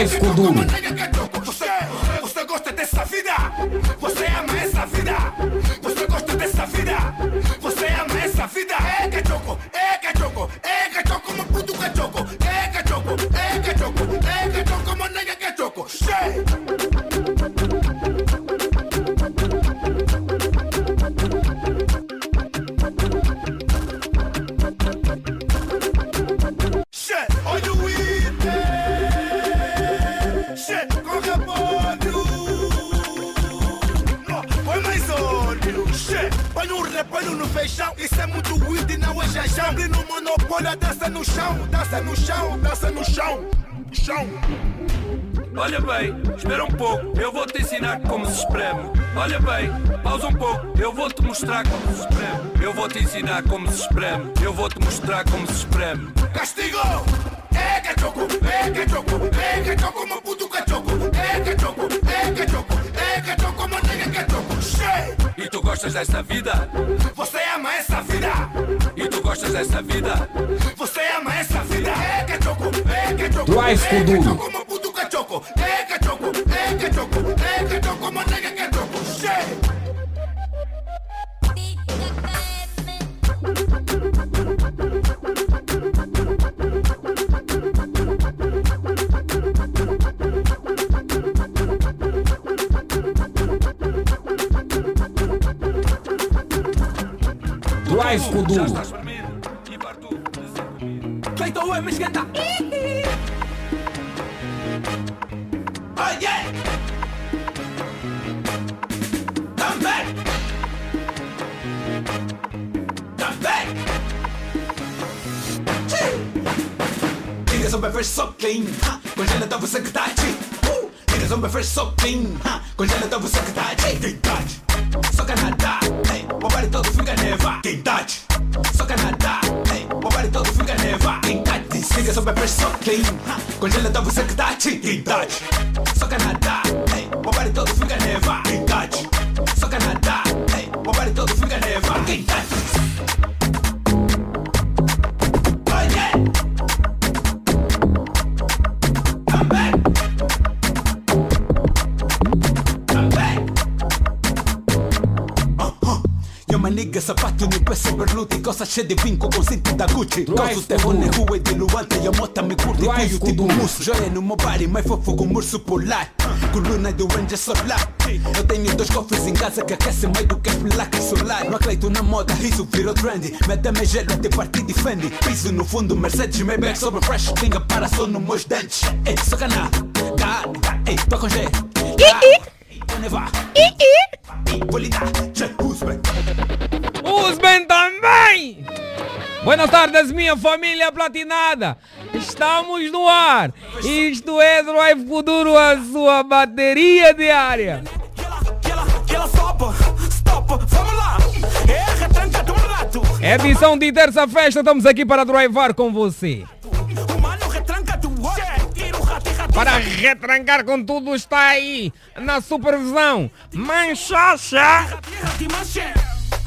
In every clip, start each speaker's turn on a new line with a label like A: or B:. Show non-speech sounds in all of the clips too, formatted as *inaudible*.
A: Vai, ficou duro. Se espreme. Eu vou te mostrar como se espreme.
B: Castigou! É cachoco! É cachoco! É cachoco, meu puto cachoco! É cachoco! É cachoco! É cachoco, meu nega cachoco! Che!
A: E tu gostas dessa vida?
B: Você ama essa vida?
A: E tu gostas dessa vida?
B: Você ama essa vida? É cachoco, é cachoco, é cachoco, meu puto cachoco, é cachoco, é cachoco, é cachoco, meu nega cachoco, che!
A: Daj
C: w kudu! Klej to łeb, myśleta! A nie! Tam back! So clean, ha! Congela da você que tá aqui! Niggas on my first so clean, ha! Congela da você que! Tá Só soca na tá. Ei, o todo fica neva. Quem tá te siga sob a pressão clean. Congela da você que tá te. Quem tá Só soca na tá. O todo fica neva. Quem tá te, soca na tá. Ei, o todo fica neva. Quem tá. que zapato ni un peso berluti Cosa c'è di vinco con cinti da Gucci Causu te con ne huwe di a Io me mi
D: curti
C: cu iu
D: tipu
C: musu Joia nu mă bari, mais fă com un ursu polar Cu luna de ranger solar Eu tenho dois cofres em casa que aquecem mais do que placas solar Não acredito na moda, isso virou trendy Mete-me gelo até partir de Fendi Piso no fundo, Mercedes, Maybach Sobre fresh, tenga para só nos meus dentes Ei, só cana, ga, ga, ei, tô com G Ga, nevar, i, i, i, bolida, che, husband
E: Guzman também! tarde tardes, minha família platinada! Estamos no ar! Isto é Drive Futuro, a sua bateria diária!
F: É
E: edição de terça-feira, estamos aqui para drivar com você. Para retrancar com tudo está aí, na supervisão. Manchacha!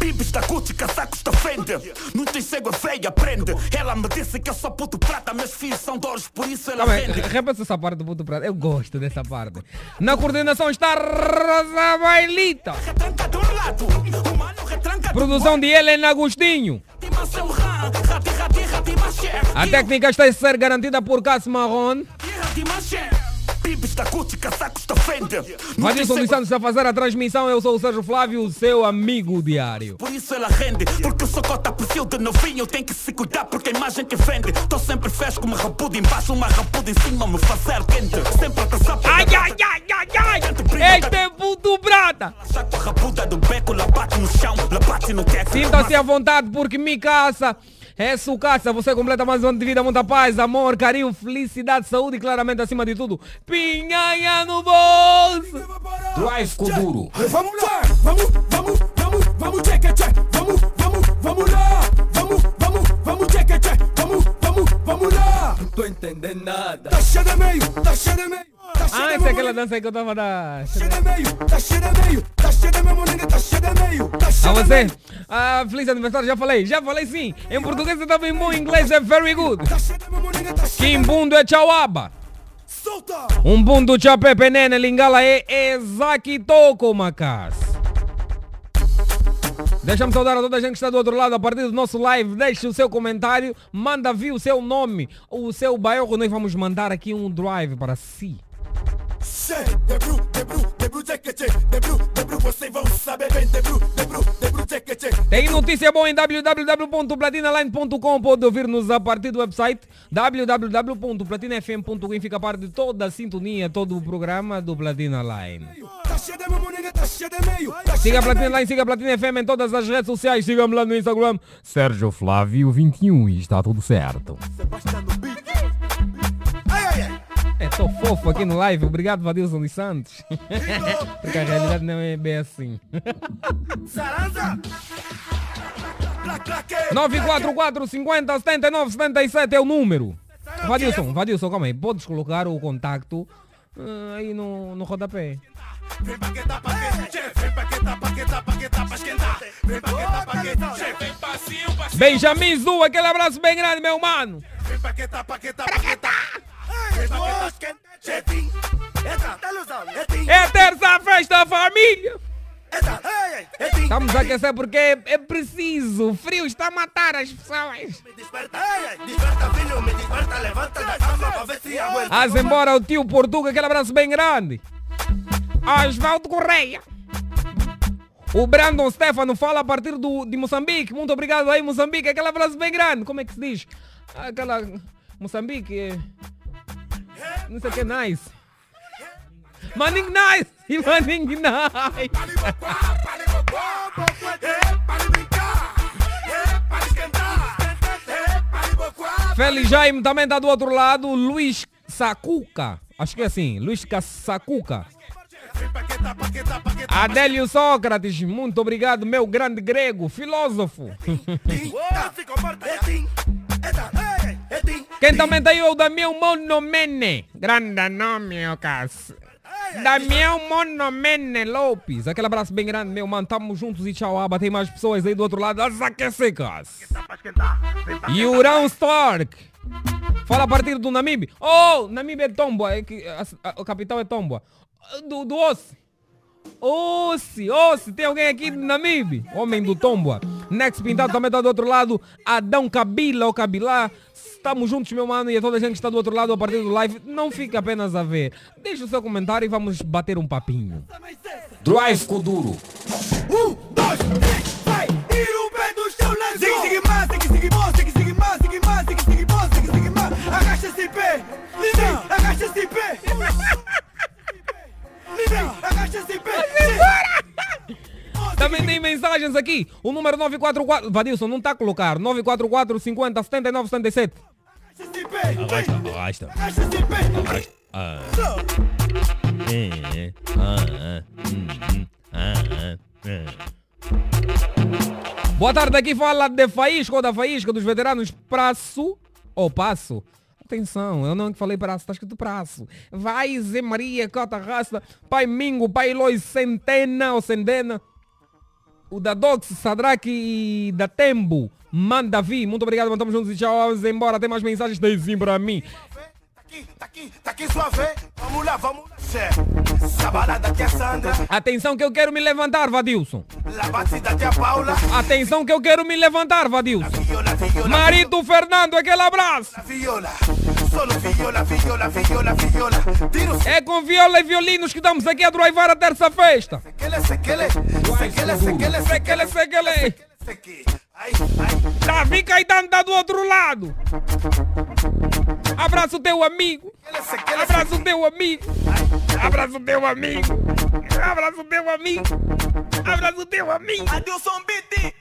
F: Bibis da Gucci, casacos da frente. Não tem cego, é feia, aprende. Ela me disse que eu sou puto prata, meus filhos são de ouros, por isso ela
E: Calma
F: vende.
E: repete essa parte do puto prato, eu gosto dessa parte. Na coordenação está Rosa Bailita. Produção de Helena Agostinho. A técnica está a ser garantida por Cássio Marron.
F: Bibis da Gucci, casacos da seguro-
E: Santos a fazer a transmissão. Eu sou o Sérgio Flávio, o seu amigo diário.
F: Por isso ela rende, porque eu sou cota perfil de novinho. Tem que se cuidar porque a imagem que vende. Tô sempre fresco, uma rabuda embaixo, uma rabuda em cima, me fazer quente. Sempre a pra
E: Ai, ai, ai, ai, ai! Este é puto prata!
F: Chato, a rabuda do beco, lá bate no chão, lá bate no teto.
E: Sinta-se à vontade porque me caça. É sucaça, você completa mais um ano de vida, muita paz, amor, carinho, felicidade, saúde e claramente acima de tudo, pinhanha no bolso!
D: Drive Kuduro.
B: Vamos lá, vamos, vamos, vamos, vamos, check, check, vamos, vamos, vamos lá, vamos, vamos, vamos, check, check, vamos, vamos, vamos lá. Não tô entendendo nada. Tá cheio de meio, tá cheio de meio. Tá
E: Ah, essa é aquela dança aí que eu tava da...
B: Tá tá
E: A
B: de
E: você, ah, feliz aniversário, já falei, já falei sim. Em português você tá bem bom, em inglês é very good. Kimbundo é chauaba.
B: Solta.
E: Um bundo chape penene lingala é Ezaki Toko Macas. Deixa-me saudar a toda a gente que está do outro lado a partir do nosso live. Deixe o seu comentário, manda vir o seu nome, o seu bairro. Nós vamos mandar aqui um drive para si.
B: Che, debru, debru, debru, check, check, debru, debru, vocês vão saber bem, debru, debru, debru, check, check.
E: Tem notícia boa em www.platinaline.com. Pode ouvir-nos a partir do website www.platinafm.com. Fica a parte de toda a sintonia, todo o programa do Platina Line.
B: Tá tá. Tá
E: Siga a Platina. Line, siga a Platina FM em todas as redes sociais. Siga-me lá no Instagram. Sérgio Flávio 21 e está tudo certo.
B: Ai,
E: É, tô fofo aqui no live. Obrigado, Vadilson dos Santos. Porque a realidade não é bem assim.
B: Saranza. Black, black,
E: 944 50 79 77 é o número. Vadilson, Vadilson, calma aí. Podes colocar o contacto ah, aí no, no rodapé.
B: Vem vem pra esquentar. Vem vem passinho, passinho.
E: Benjamin Zu, aquele abraço bem grande, meu mano.
B: Vem. Vem paqueta, esquenta, é.
E: É terça festa família. Estamos a aquecer porque é, é preciso. O frio está a matar as pessoas. Haz embora o tio Portuga, aquele abraço bem grande. Osvaldo Correia. O Brandon Stefano fala a partir do, de Moçambique. Muito obrigado aí, Moçambique. Aquele abraço bem grande. Como é que se diz? Aquela. Moçambique. é- Não sei o que nice. Maning nice! *laughs* E Maning nice! Félix Jaime também está do outro lado. Luiz Sacuca. Acho que é assim. Luiz Sacuca. Adélio Sócrates, muito obrigado, meu grande grego, filósofo. *laughs* Quem também é o Damião Monomene. Grande nome, ó, cas. Damião Monomene Lopes. Aquele abraço bem grande, meu mano. Tamo juntos e tchau, aba. Tem mais pessoas aí do outro lado.
B: Esquentar. Vem paqueta.
E: Yurão Stark. Fala a partir do Namibe. Oh, Namibe é Tomboa. É que, a, a, capital é Tomboa. Do, do Ossi. Ossi, Ossi. Tem alguém aqui do Namibe? Homem do Tomboa. Next Pintado também tá do outro lado. Adão Cabila ou Cabilá. Estamos juntos, meu mano, e a toda a gente que está do outro lado a partir do live. Não fique apenas a ver. Deixe o seu comentário e vamos bater um papinho.
D: Drive Kuduro.
B: Um, dois, três, vai! Tira o pé do chão, let's go! Zig, zig, mais, zig, zig, bom, zig, zig, mais, zig, mais, zig, zig, bom, zig, zig, mais. Agacha esse pé! Sim, agacha esse pé! Esse pé!
E: Também tem mensagens aqui. O número 944. Vadilson, não está a colocar. 944 50 79 77.
B: Agacha esse pé!
E: Arrasta. Ah. É, ah, ah, hum, hum, ah, ah, ah. Boa tarde, aqui fala de Faísca ou da Faísca dos veteranos Praço ou Passo. Atenção, eu não falei praço, está escrito praço. Vai Zé Maria, Cota Raça, Pai Mingo, Pai Lois Centena ou Centena. O da Dox, Sadraque e da Tembo. Manda vir. Muito obrigado, mano. Tamo juntos e tchau. Vamos embora. Tem mais mensagens? Tem sim pra mim. Atenção que eu quero me levantar, Vadilson. Atenção que eu quero me levantar, Vadilson. Marito Fernando, aquele abraço. É com viola e violinos que estamos aqui a drivar a terça festa. Davi Caetano tá do outro lado. Abraço teu amigo. Abraço teu amigo. Abraço teu amigo. Abraço teu amigo. Abraço teu amigo.
F: Adilson Beat.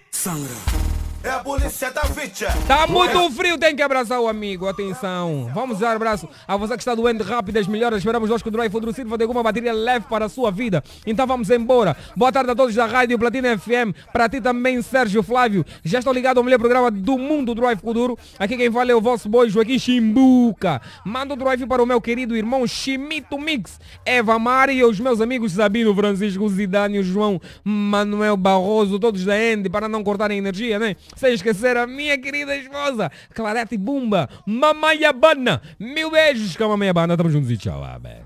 B: É a polícia da Vicha.
E: Tá muito frio, tem que abraçar o amigo. Atenção. Vamos dar abraço a você que está doente rápido, as melhoras. Esperamos nós que o Drive Futuro sirva de alguma bateria leve para a sua vida. Então vamos embora. Boa tarde a todos da Rádio Platina FM. Para ti também, Sérgio Flávio. Já estou ligado ao melhor programa do mundo, Drive Futuro. Aqui quem fala é o vosso boy Joaquim Chimbuca. Manda o Drive para o meu querido irmão Chimito Mix, Eva Mari e os meus amigos Sabino, Francisco Zidane, João Manuel Barroso, todos da Ende, para não cortarem energia, né? Sem esquecer a minha querida esposa, Clarete Bumba, Mamãe Habana. Mil beijos com a Mamãe Habana. Tamo juntos e tchau, abe.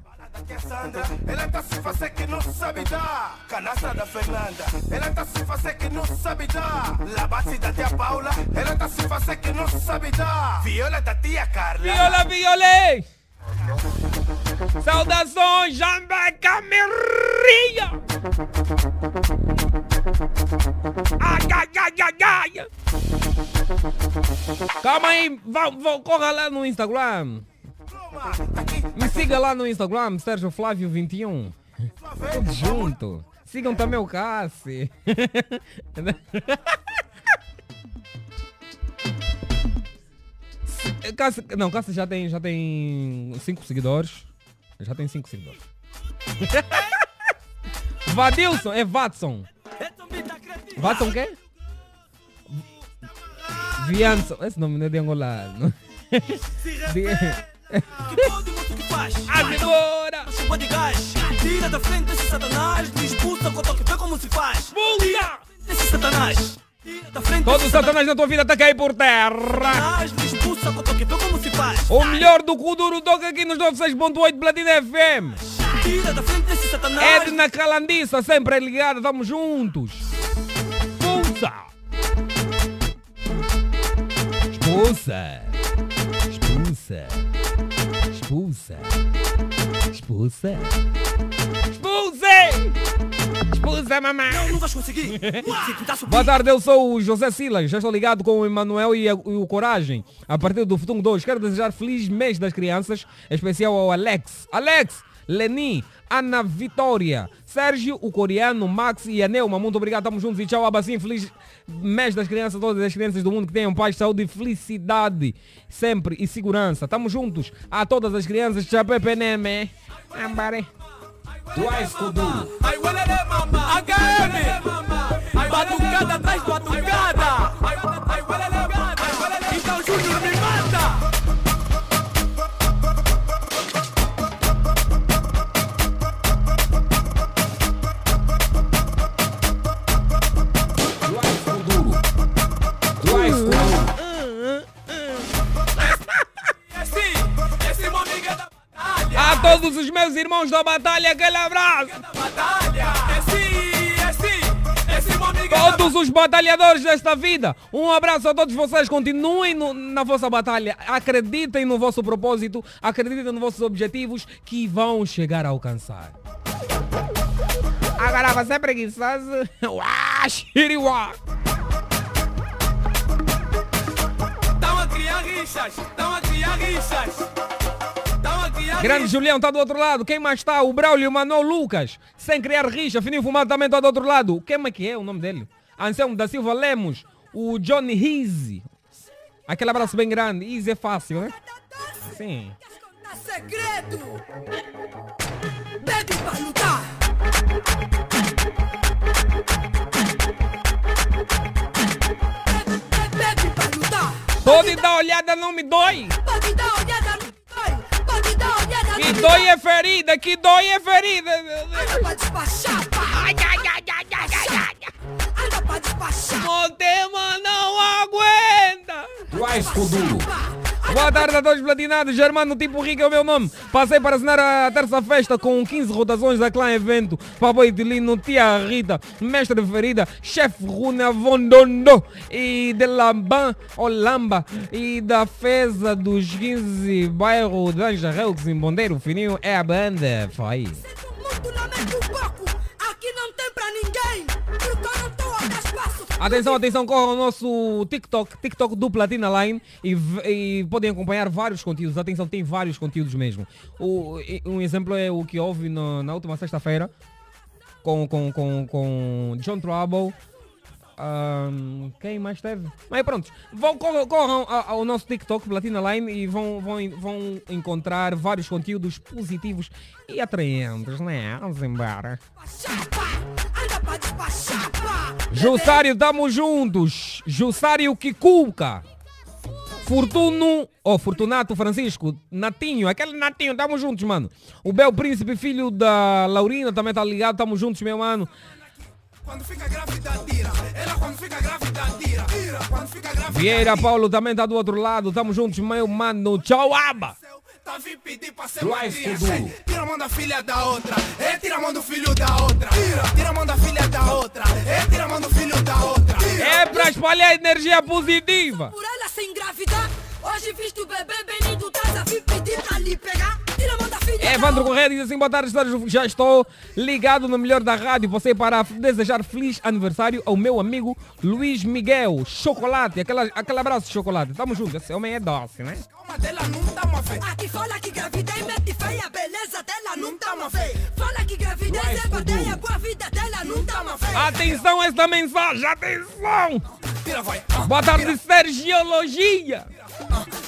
B: Que é Sandra, ela tá se fazer que não sabe dar. Canastra da Fernanda, ela tá se fazer que não sabe dar. Labate da tia Paula, ela tá se fazer que não sabe dar. Viola da tia Carla.
E: Viola, violei! Saudações, ai, ai, ai! Calma aí, vá, vá, corra lá no Instagram. Me siga lá no Instagram, Sérgio Flávio 21. Tudo junto. Sigam também o Cassi. *laughs* Cassi, não, Cassi já tem, já tem cinco seguidores. Já tem cinco seguidores. *laughs* Vadilson, é Watson. Watson quê? Vianson, esse nome não é de angolano. Agora! *laughs*
F: Chupa de *laughs* gás. Tira da frente esse satanás. Me expulsa com toque. Vê como se faz.
E: Bunda!
F: Esse satanás. Da
E: Todo
F: esse
E: satanás na tua vida tá cair por terra.
F: expulsa.
E: O melhor do Kuduro toca aqui nos 96.8 Platina FM.
F: Da.
E: Edna Calandiça, sempre ligada, tamo juntos. Expulsa! Expulsa! Expulsa! Expulsa! Expulsa! Expulse! Expulsa, mamãe!
F: Não vais conseguir. *laughs*
E: Boa tarde, eu sou o José Silas, já estou ligado com o Emanuel e, e o Coragem, a partir do Futum 2. Quero desejar feliz mês das crianças, especial ao Alex. Alex, Leni, Ana Vitória, Sérgio, o coreano, Max e a Neuma. Muito obrigado, tamo juntos e tchau, Abacim. Feliz mês das crianças, todas as crianças do mundo que tenham paz, saúde e felicidade, sempre e segurança. Tamo juntos a todas as crianças.
D: Drive Kuduro.
F: Ai, uelele, mama. HM. Batucada atrás batucada. Então, Júnior, me da batalha.
E: A todos os meus irmãos da batalha, aquele abraço. Todos os batalhadores desta vida, um abraço a todos vocês. Continuem no- na vossa batalha. Acreditem no vosso propósito, acreditem nos vossos objetivos que vão chegar a alcançar. Agora você é preguiçoso. *laughs* Xiriuá.
F: Estão a criar rixas. Estão a criar rixas.
E: Grande Julião está do outro lado. Quem mais está? O Braulio, o Manuel Lucas. Sem criar rixa. Fininho Fumado também está do outro lado. Quem é que é o nome dele? Anselmo da Silva Lemos. O Johnny Easy. Aquele abraço bem grande. Easy é fácil, né? Sim.
G: segredo. Pede pra lutar. Pede pra lutar.
E: Pode dar olhada, não me dói.
G: Pode dar olhada no
E: Que dói é ferida, que dói é ferida.
G: Anda pra despachar, pá.
E: Ai, ai, ai, ai, ai, ai, ai.
G: Anda pra despachar.
E: Motema não aguenta.
D: Drive Kuduro.
E: Boa tarde a todos platinados, Germano Tipo Rico é o meu nome. Passei para assinar a terça festa com 15 rotações da Clã Evento. Papai Tilino, Tia Rita, Mestre Ferida, Chefe Runa Vondondo e de Lamban, Olamba e da Feza dos 15 bairro de Anja Relx em Bondeiro. Fininho é a banda. Foi.
G: Pouco. Aqui não tem pra ninguém.
E: Atenção, atenção, corram ao nosso TikTok, TikTok do Platina Line e, e podem acompanhar vários conteúdos. Atenção, tem vários conteúdos mesmo. O, um exemplo é o que houve no- na última sexta-feira com, com, com, com John Trouble. Ahm, quem mais teve? Mas pronto, vão, corram, ao nosso TikTok Platina Line e vão, vão, vão encontrar vários conteúdos positivos e atraentes, né? Vamos embora. Jussário, tamo juntos. Jussário Kikuka. Fortuno, oh, Fortunato Francisco, Natinho, aquele Natinho, tamo juntos, mano. O Bel Príncipe, filho da Laurina, também tá ligado, tamo juntos, meu mano. Vieira Paulo também tá do outro lado, tamo juntos, meu mano. Tchau, aba.
B: Tá vim pedir pra ser madrinha. Tira a mão da filha da outra. É, tira a mão do filho da outra. Tira. Tira a mão da filha da outra. É, tira a mão do filho da outra. Tira.
E: É pra espalhar energia positiva.
G: Por ela se engravidar. Hoje visto o bebê Benito. Tás a vir pedir pra lhe pegar.
E: Evandro
G: da
E: Correia diz assim, boa tarde, já estou ligado no melhor da rádio. Você para desejar feliz aniversário ao meu amigo Luiz Miguel Chocolate. Aquela, aquele abraço, Chocolate. Tamo junto, esse homem é doce, né?
B: Calma dela, não uma fé.
G: Aqui fala que gravidez mete feia, a beleza dela não uma feia. Fala que gravidez é bateia, com a vida dela não uma feia.
E: Atenção esta mensagem, atenção! Boa tarde, Sergiologia!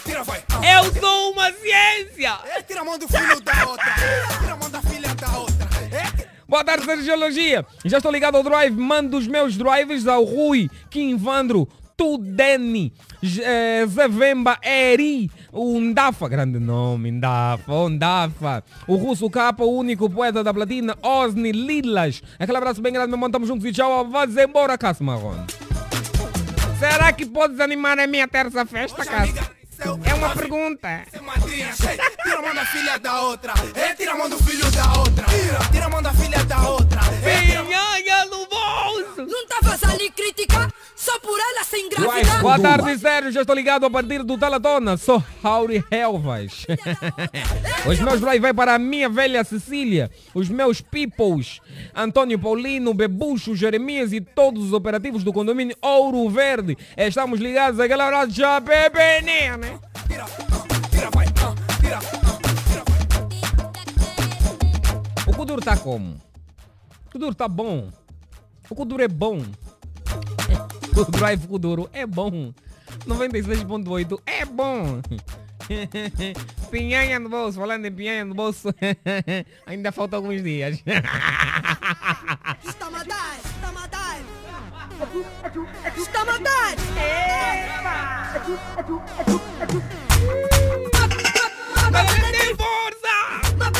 B: Tira, vai. Ah.
E: Eu sou uma ciência!
B: É, tira a mão do filho da outra. Tira a mão da filha da outra. É,
E: Boa tarde, Sergiologia! Já estou ligado ao Drive, mando os meus drives ao Rui, Kim Vandro, Tudeni, eh, Zé Vemba, Eri, o Ndafa, grande nome, Ndafa, o Ndafa, o Russo Capa, o único poeta da platina, Osni Lilas. Aquele abraço bem grande, meu irmão, tamo juntos e tchau, vá embora, Cássio Marrone. Será que podes animar a minha terça festa, Cássio? É uma pergunta.
B: Ser madrinha, sei. Tira a mão da filha da outra. É, tira a mão do filho da outra. Tira, tira
E: Boa tarde, Sérgio. Já estou ligado a partir do Talatona. Sou Rauri Helvas. Os meus drive vai para a minha velha Cecília. Os meus peoples. Antônio Paulino, Bebucho, Jeremias e todos os operativos do condomínio Ouro Verde. Estamos ligados àquela hora já, bebeninha, né?
B: Tira, tira, vai. Tira, tira, vai.
E: O Kuduro tá como? O Kuduro tá bom. O Kuduro é bom. O Drive Kuduro é bom. 96.8 é bom. *laughs* Pinhanha no bolso, falando em pinhanha no bolso, *laughs* ainda falta alguns dias.
G: Está a dar, está a dar. Está a dar.
E: Mas tem força!
G: Mas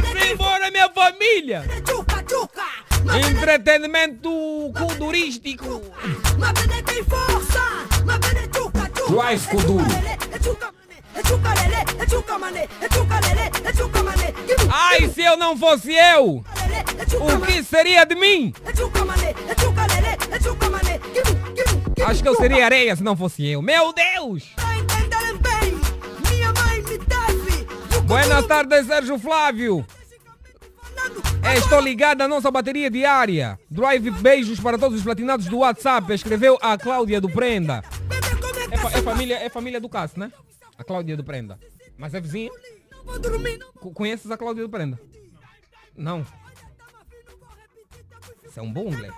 G: bene
E: Assim embora minha família! Entretenimento
G: chuca.
D: Drive Kuduro.
E: Ai, se eu não fosse eu, o que seria de mim? Acho que eu seria areia se não fosse eu. Meu Deus!
G: E Kuduro
E: tardes, Sérgio Flávio. É, Estou ligado à nossa bateria diária. Drive beijos para todos os platinados do WhatsApp. Escreveu a Cláudia do Prenda.
G: É
E: fa- é família, é família do Cássio, né? A Cláudia do Prenda. Mas é. Co- Conheces a Cláudia do Prenda? Não. Isso é um bom
G: chuca,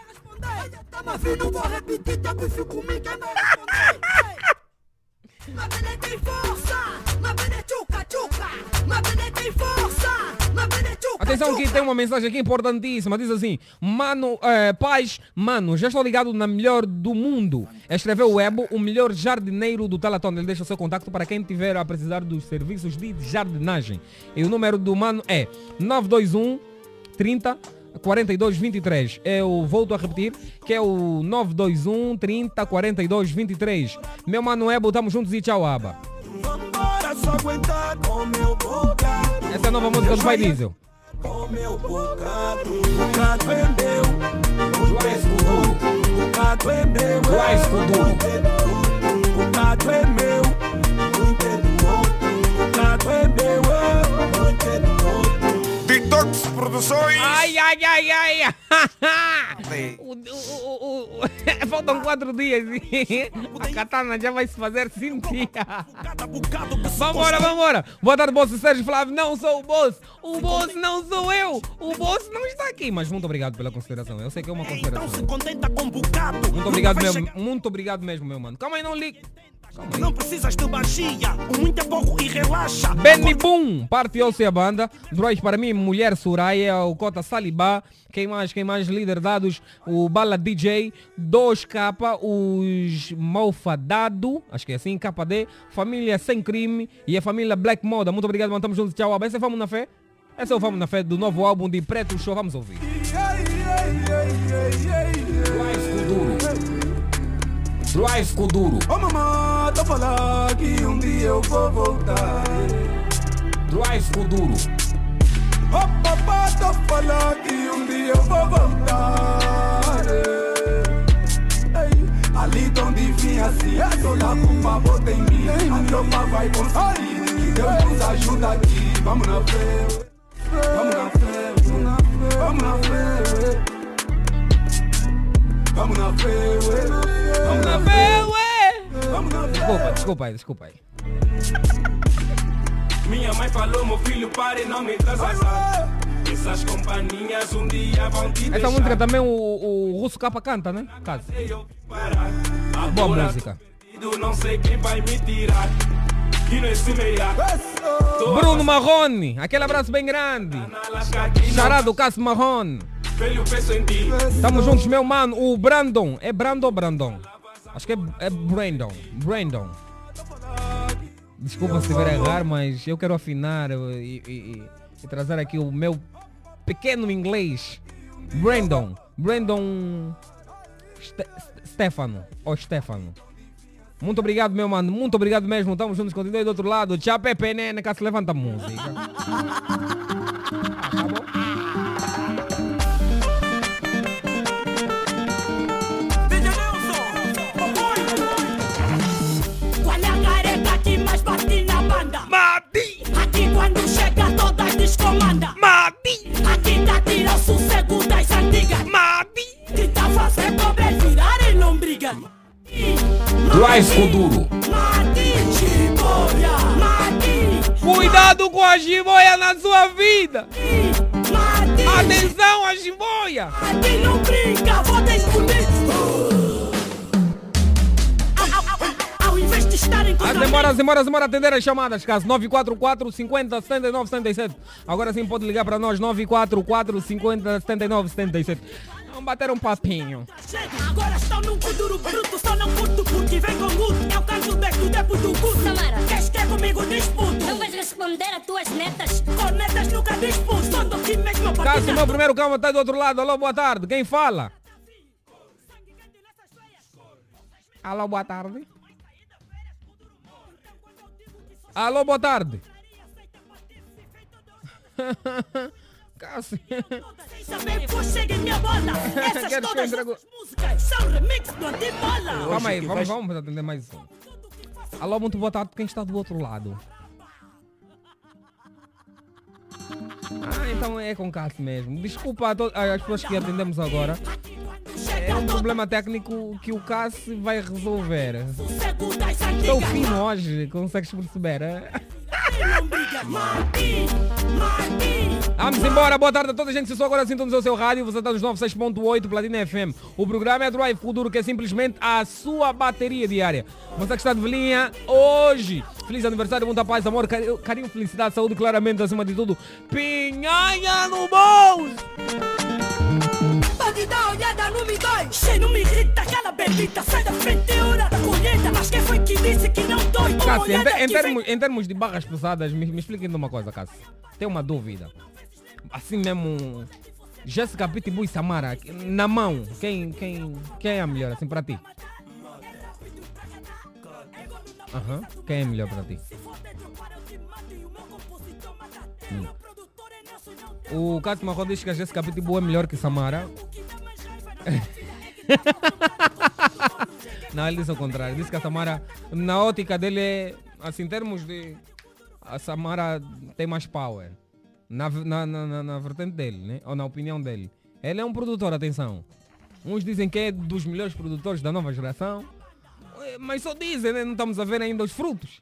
E: Atenção que tem uma mensagem aqui importantíssima. Diz assim, mano, eh, paz, mano, já estou ligado na melhor do mundo. Escreveu o Ebo, o melhor jardineiro do Teleton. Ele deixa o seu contato para quem tiver a precisar dos serviços de jardinagem. E o número do mano é 921 30 42 23. Eu volto a repetir, que é o 921 30 42 23. Meu mano é, botamos juntos e tchau, aba.
F: Vambora, só aguentar com meu bocado.
E: Essa é a nova música do Pai Diesel.
F: Com meu bocado. Bocado é meu. O bocado é meu.
D: Duro.
F: O bocado é meu. O bocado é meu.
B: Detox Produções.
E: Ai, ai, ai, ai. O- o- o- *laughs* Faltam quatro dias e a katana já vai se fazer
F: que se
E: Vambora, vambora. Boa tarde, boss Sérgio Flávio. Não sou o boss. O boss não sou eu. O boss não está aqui. Mas muito obrigado pela consideração. Eu sei que é uma
F: Então se
E: consideração.
F: contenta com bocado.
E: Muito obrigado mesmo. Muito obrigado mesmo, meu mano. Calma aí, não ligue.
F: Não precisas de magia. O muito é pouco e relaxa.
E: Benny Boom, partiu-se a banda. Droid para mim, Mulher Soraya, o Cota Salibá. Quem mais? Quem mais? Líder dados, o Bala DJ, 2K, os Malfadado, acho que é assim, KD, Família Sem Crime e a família Black Moda. Muito obrigado, mano. Tamo juntos. Tchau. Essa é Vamos na Fé? Essa é o Vamos na Fé do novo álbum de Preto Show. Vamos ouvir.
D: Drive com duro. Drive com duro.
F: Ô mamãe, tô falando que um dia eu vou voltar.
D: Drive com duro.
F: Ô papá, tô falando que um dia eu vou voltar. Ei, Ali assim, é só lá com uma bota em mim. A tropa vai conseguir. Que Deus nos ajuda aqui. Vamos na fé. Vamos na fé. Vamos na fé. Vamos na fé. Vamos na fé. Vamos na fé. Vamos na fé.
E: Desculpa, desculpa aí, desculpa aí.
F: Minha mãe falou, meu filho, pare, não me atrasar. Essas companhias um dia vão te
E: Essa música também o, o Russo Capa canta, né? Caso. Boa música.
F: Não sei quem vai me tirar.
E: Bruno Marrone, aquele abraço bem grande. Charado Cássio Marrone. Tamo juntos, meu mano. O Brandon. É Brandon ou Brandon? Acho que é, é Brandon. Brandon. Desculpa se estiver a errar, mas eu quero afinar e- e- e trazer aqui o meu pequeno inglês. Brandon. Brandon Ste- Stefano. Ou Stefano. Muito obrigado, meu mano. Muito obrigado mesmo. Tamo juntos. Continue do outro lado. Tchau, Pepe Nene. Que se levanta a música. Bom?
F: DJ Nelson.
G: Qual a careca que mais bate na banda?
E: Mati!
G: Aqui quando chega todas descomanda.
E: Mati!
G: Aqui tá tira o sossego das antigas.
E: Mati!
D: Drive.
G: Mati,
E: Cuidado com a jiboia na sua vida! Atenção a jiboia!
G: Mati não
E: As demoras, demoras, demora atender as chamadas, caso 944 50 79 77. Agora sim pode ligar para nós 944 50 79 77. Vamos bater um papinho.
G: Agora estão num kuduro bruto, só não curto porque vem com guto. Eu canto desde o tempo do guto.
H: Samara.
G: Queres que é comigo disputo?
H: Não vais responder a tuas netas?
G: Cornetas nunca disputo. Só tô aqui mesmo a
E: Caso meu primeiro cama está do outro lado. Alô, boa tarde. Quem fala? Alô, boa tarde. Alô, boa tarde. *laughs* Cássio.
G: Pois chega em minha bola. *laughs* Essas todas
E: entrego-
G: essas músicas são remix do Antibola.
E: Calma aí, vamos, vamos atender mais um. Alô, muito boa tarde. Quem está do outro lado? Ah, então é com Cássio mesmo. Desculpa a to- as pessoas que atendemos agora. É um problema técnico que o Cássio vai resolver. Estou fino hoje, consegues perceber? Vamos embora, boa tarde a toda a gente. Se só agora sintonizou o seu rádio, você está nos 96.8 Platina FM. O programa é Drive Futuro, que é simplesmente a sua bateria diária. Você que está de velhinha hoje. Feliz aniversário, muita paz, amor, cari- carinho, felicidade, saúde, claramente, acima de tudo. Pinhanha no bolso!
G: Pode dar olhada no me dói. Não me irrita. Sai da frente, é hora da colheita. Mas quem foi que disse que não dói?
E: Cássio, em,
G: olhada
E: te- em
G: que vem-
E: termos, em termos de barras pesadas, me, me expliquem de uma coisa, Cássio. Tenho uma dúvida. Assim mesmo, Jéssica Pitbull e Samara, na mão, quem, quem, quem é a melhor, assim, para ti? Aham, quem é melhor para ti? Hum. O Cássio Marrom diz que a Jéssica Pitbull é melhor que Samara. Não, ele disse o contrário. Disse que a Samara, na ótica dele, assim, em termos de. A Samara tem mais power. Na, na, na, na, vertente dele, né? Ou na opinião dele. Ele é um produtor, atenção. Uns dizem que é dos melhores produtores da nova geração. Eh, Mas só dizem, né? Não estamos a ver ainda os frutos.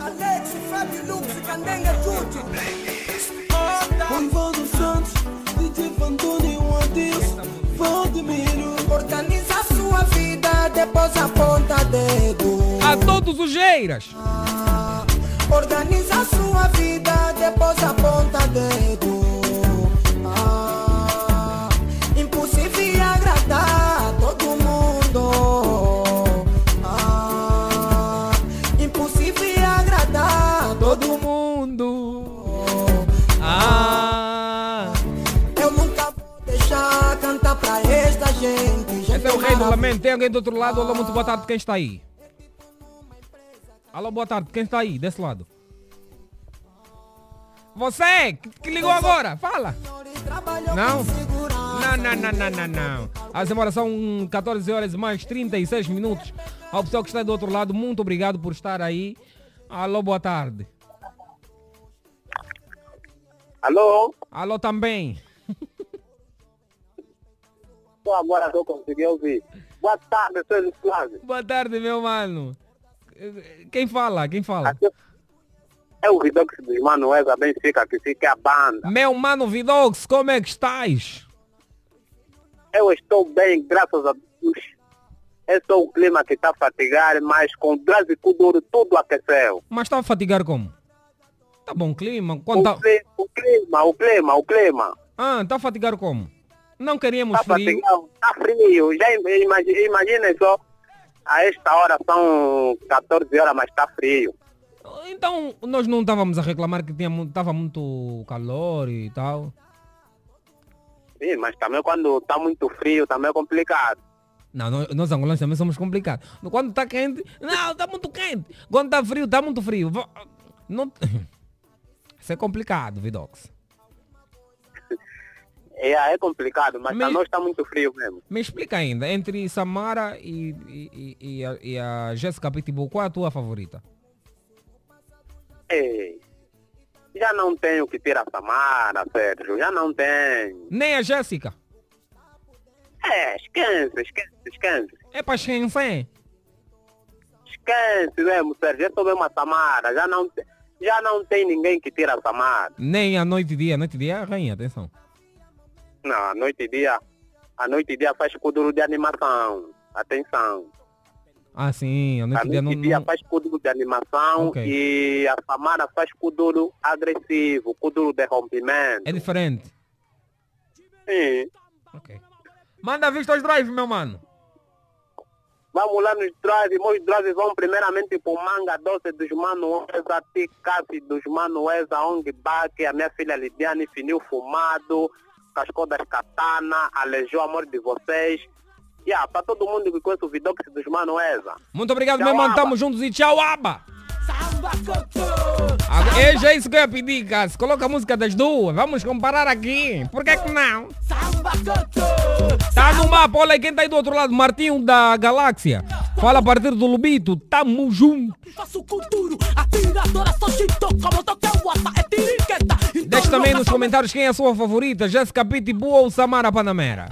I: Alex, Fábio Lux, Candenga.
J: Ivan dos Santos, DJ Vantoni, um adeus, Valdemiro.
I: Organiza a sua vida, depois aponta dedo.
E: A todos os geiras!
I: Organiza a sua vida, depois aponta dedo.
E: Rei do lamento. Tem alguém do outro lado? Alô, muito boa tarde. Quem está aí? Alô, boa tarde. Quem está aí? Desse lado. Você que que ligou agora, fala. Não? Não, não, não, não, não, não. As demoras são 14 horas mais 36 minutos. Ao pessoal que está do outro lado, muito obrigado por estar aí. Alô, boa tarde.
K: Alô?
E: Alô também.
K: Só agora estou conseguindo ouvir. Boa tarde, senhor escravo.
E: Boa tarde, meu mano. Quem fala? Quem fala?
K: É o Vidox dos Manuel da Benfica, que fica a banda.
E: Meu mano Vidox, como é que estás?
K: Eu estou bem, graças a Deus. É só o clima que está a fatigar, mas com o tráfico duro tudo aqueceu.
E: Mas está a fatigar como? Tá bom clima. Quando tá...
K: O, cli- o clima, o clima, o clima.
E: Ah, está a fatigar como? Não queríamos
K: Está
E: frio.
K: está frio. Já im- imagi- imaginem só, a esta hora são 14 horas, mas está frio.
E: Então nós não estávamos a reclamar que estava muito calor e tal.
K: Sim, mas também quando está muito frio, também é complicado.
E: Não, nós, nós angolanos também somos complicados. Quando está quente, não, está muito quente. Quando está frio, está muito frio. Não... *laughs* Isso é complicado, Vidox.
K: É, é complicado, mas para nós está muito frio mesmo.
E: Me explica ainda, entre Samara e, e, e- e a, e a Jéssica Pitbull, qual é a tua favorita?
K: Ei, já não tenho que ter a Samara, Sérgio, já não tenho.
E: Nem a Jéssica.
K: É, esquece, esquece, esquece.
E: É para esquecer.
K: Esquece mesmo, Sérgio, eu sou mesmo a Samara, já não, já não tem ninguém que tira a Samara.
E: Nem a noite e dia. A noite e dia é a rainha, atenção.
K: Não, a noite e dia, a noite e dia faz kuduro de animação, atenção.
E: Ah, sim, a
K: A
E: noite e dia
K: noite
E: não...
K: e dia
E: não-
K: faz kuduro de animação
E: Ok.
K: e a Samara faz kuduro agressivo, kuduro de rompimento.
E: É diferente.
K: Sim.
E: Ok. Manda visto aos drive, meu mano.
K: Vamos lá nos drives, meus drives vão primeiramente pro Manga Doce dos Manueza, Ticassi dos Manueza, Ong Bak, a minha filha Lidiane, Finil Fumado, Cascou das Katana, Alejou Amor de Vocês. Yeah, para todo mundo que conhece o Vidox dos Manueza.
E: Muito obrigado,
K: Tchau,
E: meu.
K: Aba.
E: Tamo juntos e tchau, aba. Agora, é já isso que eu ia pedir. Se coloca a música das duas, vamos comparar aqui. Por que que não? Tá no mapa, olha quem tá aí do outro lado, Martinho da Galáxia. Fala a partir do Lubito, tamo junto.
I: É tiriqueta.
E: Deixe também nos comentários quem é a sua favorita, Jéssica Pitbull ou Samara Panamera.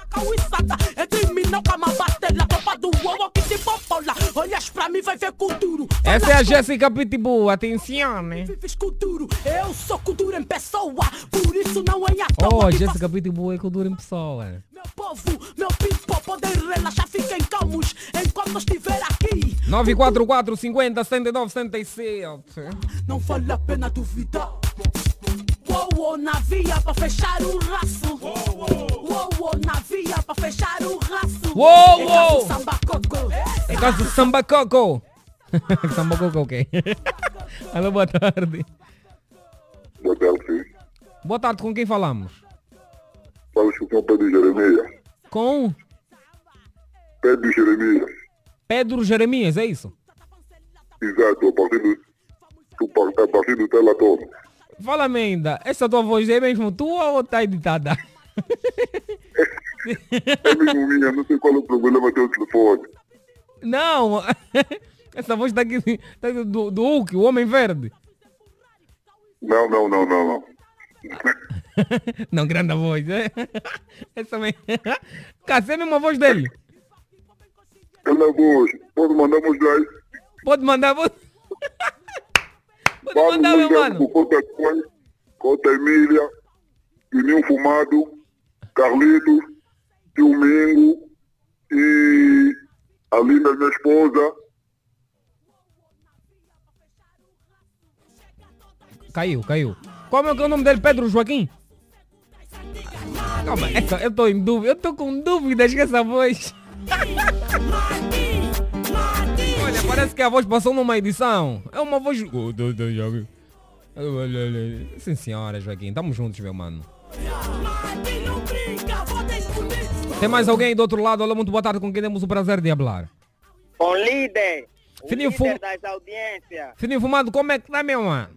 I: É criminal, cama batela, tropa do ovo que te popola. Olhas pra mim, vai ver culturo.
E: Essa é a Jéssica Pitbull, atenção, né?
I: Vives culturo, eu sou cultura em pessoa, por isso não é à toa.
E: Oh, Jéssica Pitbull é cultura em pessoa.
I: Meu povo, meu people, podem relaxar, fiquem calmos enquanto estiver aqui.
E: 944 50 79 77.
I: Não vale a pena duvidar. Uou, uou, na via pra fechar o raço. Uou, uou, na via pra fechar o raço.
E: Uou,
I: É
E: uou.
I: caso samba coco.
E: É caso de Samba Coco. *laughs* Samba Coco, ok. *laughs* Alô, boa tarde.
L: Boa tarde, sim.
E: Boa tarde, com quem falamos?
L: Fala com o Pedro Jeremias.
E: Com
L: Pedro Jeremias.
E: Pedro Jeremias, é isso?
L: Exato, a partir do, do, a partir do Telatón.
E: Fala-me ainda, essa tua voz é mesmo tua ou tá editada? *laughs*
L: É mesmo minha, não sei qual é o problema do telefone.
E: Não, *laughs* essa voz tá aqui, tá do, do Hulk, o Homem Verde.
L: Não, não, não, não, não. *laughs*
E: Não, grande a voz, é? *laughs* Essa mesmo. Cássio, é mesmo a voz dele.
L: Aquela voz, pode mandar mostrar isso.
E: Pode mandar, pode... pode mandar, meu mano.
L: com Cota Coin, Cota Emília, Juninho Fumado, Carlitos, Tio Mingo e a linda minha esposa.
E: Caiu, caiu. Qual é o nome dele? Pedro Joaquim? Calma, essa, eu tô em dúvida, eu tô com dúvidas com essa voz. *laughs* Olha, parece que a voz passou numa edição. É uma voz. Sim, senhora, Joaquim. Tamo juntos, meu mano. Tem mais alguém do outro lado? Olha, muito boa tarde com quem temos o prazer de falar.
M: Com líder. O
E: Fininho
M: líder
E: Fum-
M: das audiências.
E: Fininho Fumado, como é que tá, meu mano?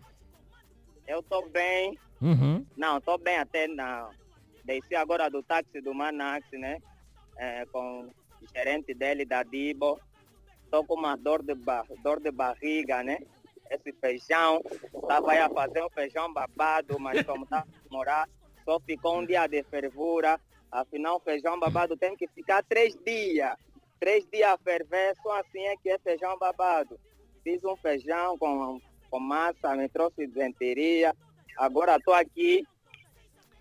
M: Eu tô bem.
E: Uhum.
M: Não, tô bem até não. Desci agora do táxi do Manax, né? É, com o gerente dele da Dibo. Tô com uma dor de, ba dor de barriga, né? Esse feijão. Tava aí a fazer um feijão babado, mas como tá a demorar, só ficou um dia de fervura. Afinal, feijão babado tem que ficar três dias. Três dias a ferver, só assim é que é feijão babado. Fiz um feijão com, com massa, me trouxe denteria. Agora tô aqui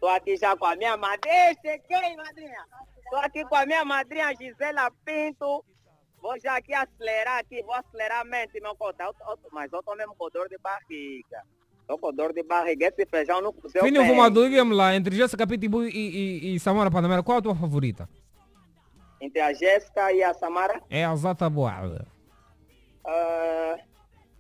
M: Tô aqui já com a minha madrinha. Cheguei, madrinha. Tô aqui com a minha madrinha Gisela Pinto. Vou já aqui acelerar aqui, vou acelerar a mente, meu tô- Mas eu tô mesmo com dor de barriga. Tô com dor de barriga. Esse feijão não cozeu
E: Fininho
M: bem.
E: Fumado, diga-me lá, entre Jéssica Pitbull e, e, e Samara Panamera, qual a tua favorita?
M: Entre a Jéssica e a Samara,
E: É a Zata Boada.
M: ah,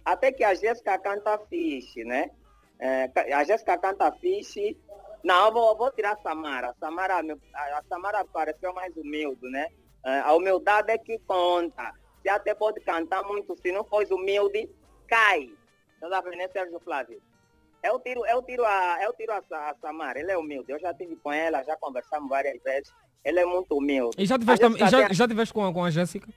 M: até que a Jéssica canta fixe, né? É, a Jéssica canta fixe. Não, eu vou, eu vou tirar a Samara. A Samara, a Samara pareceu mais humilde, né? É, a humildade é que conta. Você até pode cantar muito, se não for humilde, cai. Pra né, Sérgio Flávio? Eu tiro, eu tiro, a, eu tiro a, a Samara, ela é humilde. Eu já tive com ela, já conversamos várias vezes. Ela é muito humilde.
E: E já tiveste, e já, já tiveste com, a- com a Jéssica?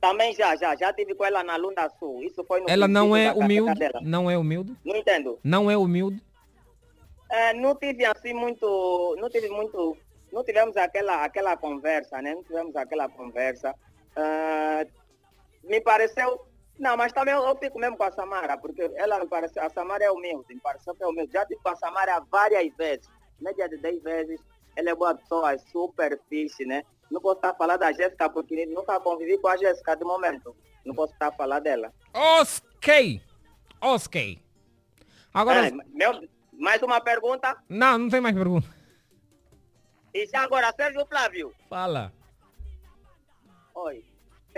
M: Também já, já, já tive com ela na Lunda Sul. Isso foi no
E: Ela não é humilde? Não é humilde?
M: Não entendo.
E: Não é humilde?
M: É, não tive assim muito, não tive muito, não tivemos aquela, aquela conversa, né? Não tivemos aquela conversa. Ah, me pareceu, não, mas também eu, eu fico mesmo com a Samara, porque ela me pareceu, a Samara é humilde, me pareceu que é humilde. Já tive com a Samara várias vezes, média de 10 vezes. Ela é boa pessoa, é super fixe, né? Não posso estar falando da Jéssica, porque nunca convivi com a Jéssica de momento. Não posso estar falando dela.
E: Ok. Ok. Agora.
M: É, meu, mais uma pergunta.
E: Não, não tem mais pergunta.
M: E já agora, Sérgio Flávio.
E: Fala.
M: Oi,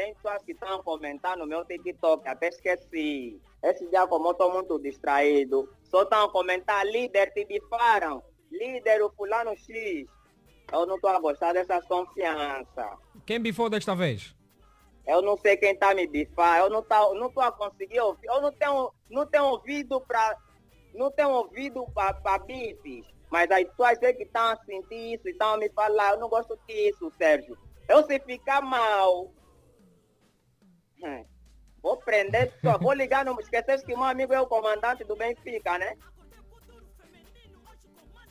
M: tem pessoas que estão comentando no meu TikTok, até esqueci. Esse dia como eu estou muito distraído, só estão a comentar, líder, te bifaram. Líder, o fulano X. Eu não estou a gostar dessas confianças.
E: Quem bifou desta vez?
M: Eu não sei quem tá me bifar, eu não, tá, não tô a conseguir ouvir, eu não tenho, não tenho ouvido para não tenho ouvido para bifes, mas as pessoas que estão a sentir isso e estão a me falar, eu não gosto disso, Sérgio. Eu se ficar mal, hum, vou prender, só vou ligar, não esquecer que meu amigo é o comandante do Benfica, né?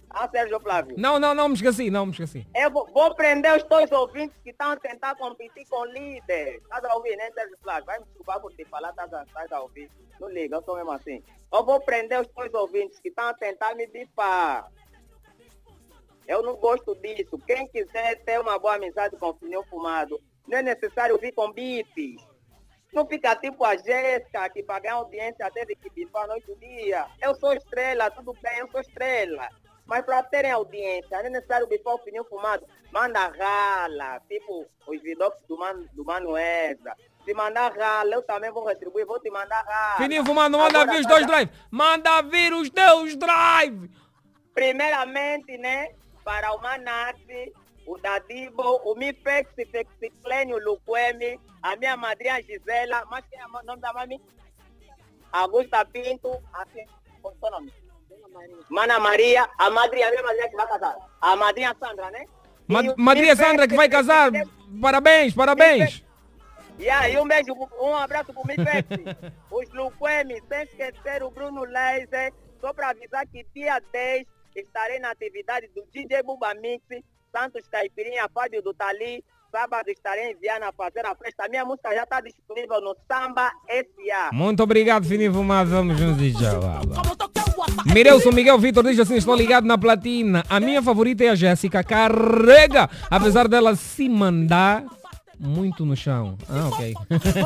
M: Ah, Sérgio Flávio.
E: Não, não, não me esqueci, não me esqueci.
M: Eu vou, vou prender os dois ouvintes que estão a tentar competir com o líder. Estás a ouvir, né, Sérgio Flávio? Vai me desculpar por te falar, estás a, estás a ouvir. Não liga, eu sou mesmo assim. Eu vou prender os dois ouvintes que estão a tentar me bifar. Eu não gosto disso. Quem quiser ter uma boa amizade com o Fininho Fumado, não é necessário vir com bifes. Não fica tipo a Jéssica, que ganhar audiência teve que bifar noite e dia. Eu sou estrela, tudo bem, eu sou estrela. Mas para terem audiência, não é necessário bifar o Fininho Fumado. Manda rala, tipo os vidocs do, man, do Mano Ezra. te mandar rala, eu também vou retribuir, vou te mandar rala.
E: Fininho fumando, manda
M: Agora,
E: vir os
M: tá-
E: drive. Manda vir os teus drive.
M: Primeiramente, né, para o Manaxi, o Dadibo, o Mifex, Fexiclênio, o Luquemi, a minha madrinha Gisela, mas quem é o nome da mami? Augusta Pinto, assim, qual é o seu nome? Mana Maria, a madrinha, a minha madrinha que vai casar. A madrinha Sandra, né?
E: Ma Madrinha Sandra que vai casar. Parabéns, parabéns.
M: E aí, um beijo, um abraço pro Mifex. Os Luquemi, sem esquecer o Bruno Laser, só para avisar que dia 10 estarei na atividade do DJ Buba Mix, Santos Caipirinha, Fábio do Tali. Sábado estarei em Viana a fazer a festa. Minha música já está disponível no Samba SA.
E: Muito obrigado, Fininho Fumado. Vamos juntos e tchau. Mirelson Miguel Vitor diz assim: Estou ligado na platina. A minha favorita é a Jéssica. Carrega! Apesar dela se mandar muito no chão. Ah, ok.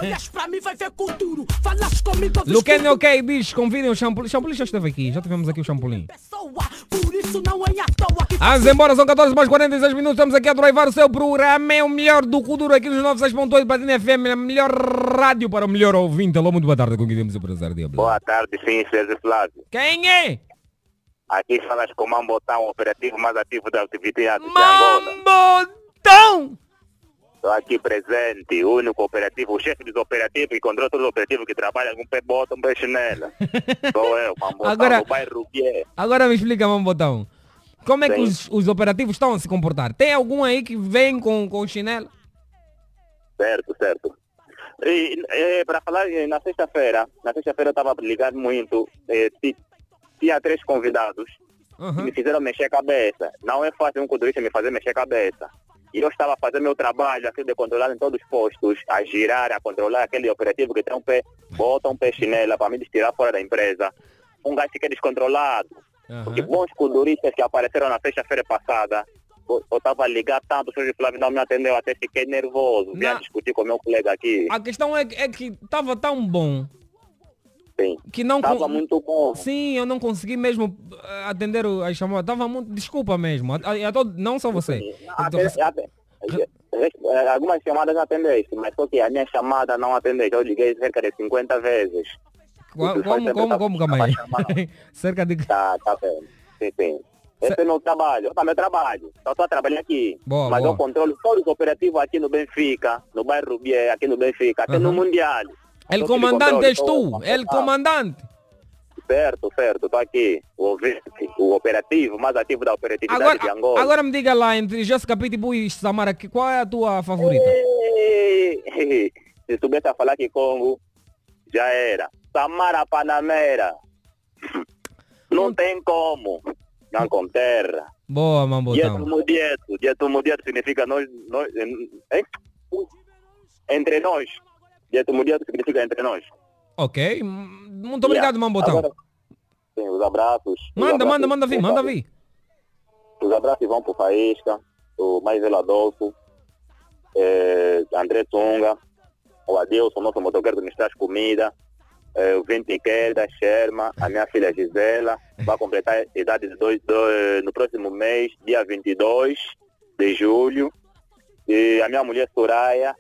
G: Olhas pra mim, vai ver com duro. Falas comigo, eu
E: Luquene ok diz: Convidem o Champolim. Champolim já esteve aqui. Já tivemos aqui o Champolim.
G: pessoa. Por isso não é à toa que
E: Vamos embora, são 14 mais 46 minutos. Estamos aqui a drivar o seu programa. É o melhor do Kuduro aqui nos 96.8 Platina FM. A melhor rádio para o melhor ouvinte. Alô, muito boa tarde. Com quem temos o prazer de.
N: Boa tarde, sim, César Flávio.
E: Quem é?
N: Aqui falas com o Mambotão, operativo mais ativo da atividade de Angola.
E: Mambotão!
N: Estou aqui presente, o único operativo, o chefe dos operativos que controla todos os operativos que trabalham com pé bota, um pé chinela. *laughs* Sou eu, Mambotão,
E: Agora-
N: do bairro Bié.
E: Agora me explica, Mambotão. Como é que
N: Sim.
E: os, os operativos estão a se comportar? Tem algum aí que vem com, com chinelo?
N: Certo, certo. E, para falar, eh, na sexta-feira, na sexta-feira eu estava ligado muito, eh, ti- tinha três convidados que me fizeram mexer a cabeça. Não é fácil um culturista me fazer mexer a cabeça. E eu estava fazendo meu trabalho, aqui de controlar em todos os postos, a girar, a controlar aquele operativo que tem um pé, bota um pé chinela para me tirar fora da empresa. Um gajo que é descontrolado. Porque bons culturistas que apareceram na sexta-feira passada, eu estava ligado tanto, o senhor Flávio não me atendeu, até fiquei nervoso. Vim a
E: Não.
N: discutir com meu colega aqui.
E: A questão é, é que estava tão bom
N: Sim.
E: que não...
N: Tava
E: con-
N: muito bom.
E: Sim, eu não consegui mesmo eh, atender o- as chamadas. Tava muito... Desculpa mesmo. A- a- a todo- Não só você.
N: Até- até- eh, Algumas chamadas atendeste, mas só que a minha chamada não atendeste. Eu liguei cerca de 50 vezes.
E: Como, como, como,
N: eu
E: calma aí. *laughs* Cerca de...
N: Tá, tá bem. Sim, sim. Esse é meu trabalho. Tá, meu trabalho. Só estou a trabalhar aqui.
E: Boa,
N: mas
E: boa.
N: eu controlo todos os operativos aqui no Benfica, no bairro Bié, aqui no Benfica, até no
E: Aham.
N: Mundial.
E: El comandante
N: todo,
E: tu. El comandante.
N: Certo, certo. Estou aqui. O o operativo, mais ativo da operatividade
E: Agora,
N: de Angola.
E: agora me diga lá, entre Jéssica Pitbull e Samara, que- qual é a tua favorita?
N: Ei, *laughs* Se soubesse a falar que Congo, já era. Samara Panamera. *laughs* Não tem como. Não com terra.
E: Boa,
N: Dieto
E: Mambotão.
N: mudieto. Dieto mudieto significa nós, nós hein? entre nós. Dieto mudieto significa entre nós.
E: Ok. Muito obrigado,
N: Yeah.
E: Mambotão.
N: Agora, Sim, os abraços. Os
E: Manda,
N: abraços-
E: manda, manda vir, manda vir.
N: Os abraços vão pro Faísca, o mais Adolfo, eh, André Tunga, o Adilson, nosso motoqueiro que nos traz comida, eh, o Vinte Queda, Sherma, a minha filha Gisela, vai completar a idade de dois, dois- no próximo mês, dia 22 de julho, e a minha mulher Soraya,